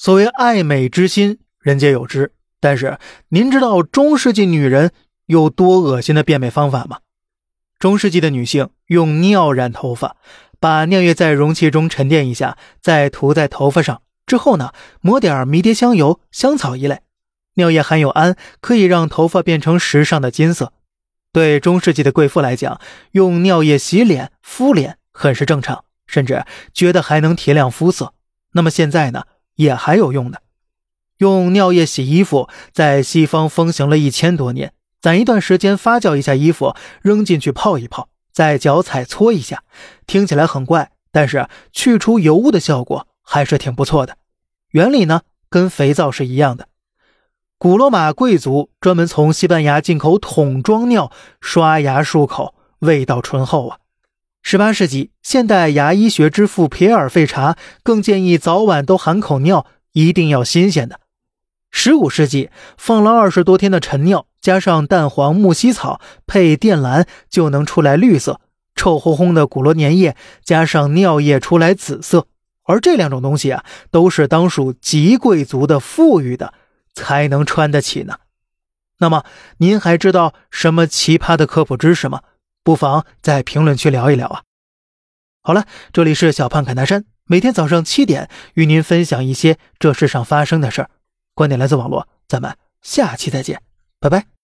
所谓爱美之心，人皆有之。但是，您知道中世纪女人有多恶心的变美方法吗？中世纪的女性用尿染头发，把尿液在容器中沉淀一下，再涂在头发上。之后呢，抹点迷迭香油、香草一类。尿液含有氨，可以让头发变成时尚的金色。对中世纪的贵妇来讲，用尿液洗脸、敷脸很是正常，甚至觉得还能提亮肤色。那么现在呢，也还有用的。用尿液洗衣服，在西方风行了一千多年。攒一段时间发酵一下衣服，扔进去泡一泡，再脚踩搓一下，听起来很怪，但是去除油污的效果还是挺不错的。原理呢，跟肥皂是一样的。古罗马贵族专门从西班牙进口桶装尿，刷牙漱口，味道醇厚啊。十八世纪，现代牙医学之父皮尔·费查更建议早晚都含口尿，一定要新鲜的。十五世纪，放了二十多天的陈尿，加上蛋黄、木犀草配靛蓝，就能出来绿色；臭烘烘的古罗粘液加上尿液出来紫色。而这两种东西啊，都是当属极贵族的富裕的才能穿得起呢。那么，您还知道什么奇葩的科普知识吗？不妨在评论区聊一聊啊。好了，这里是小胖侃大山，每天早上七点与您分享一些这世上发生的事儿。观点来自网络，咱们下期再见，拜拜。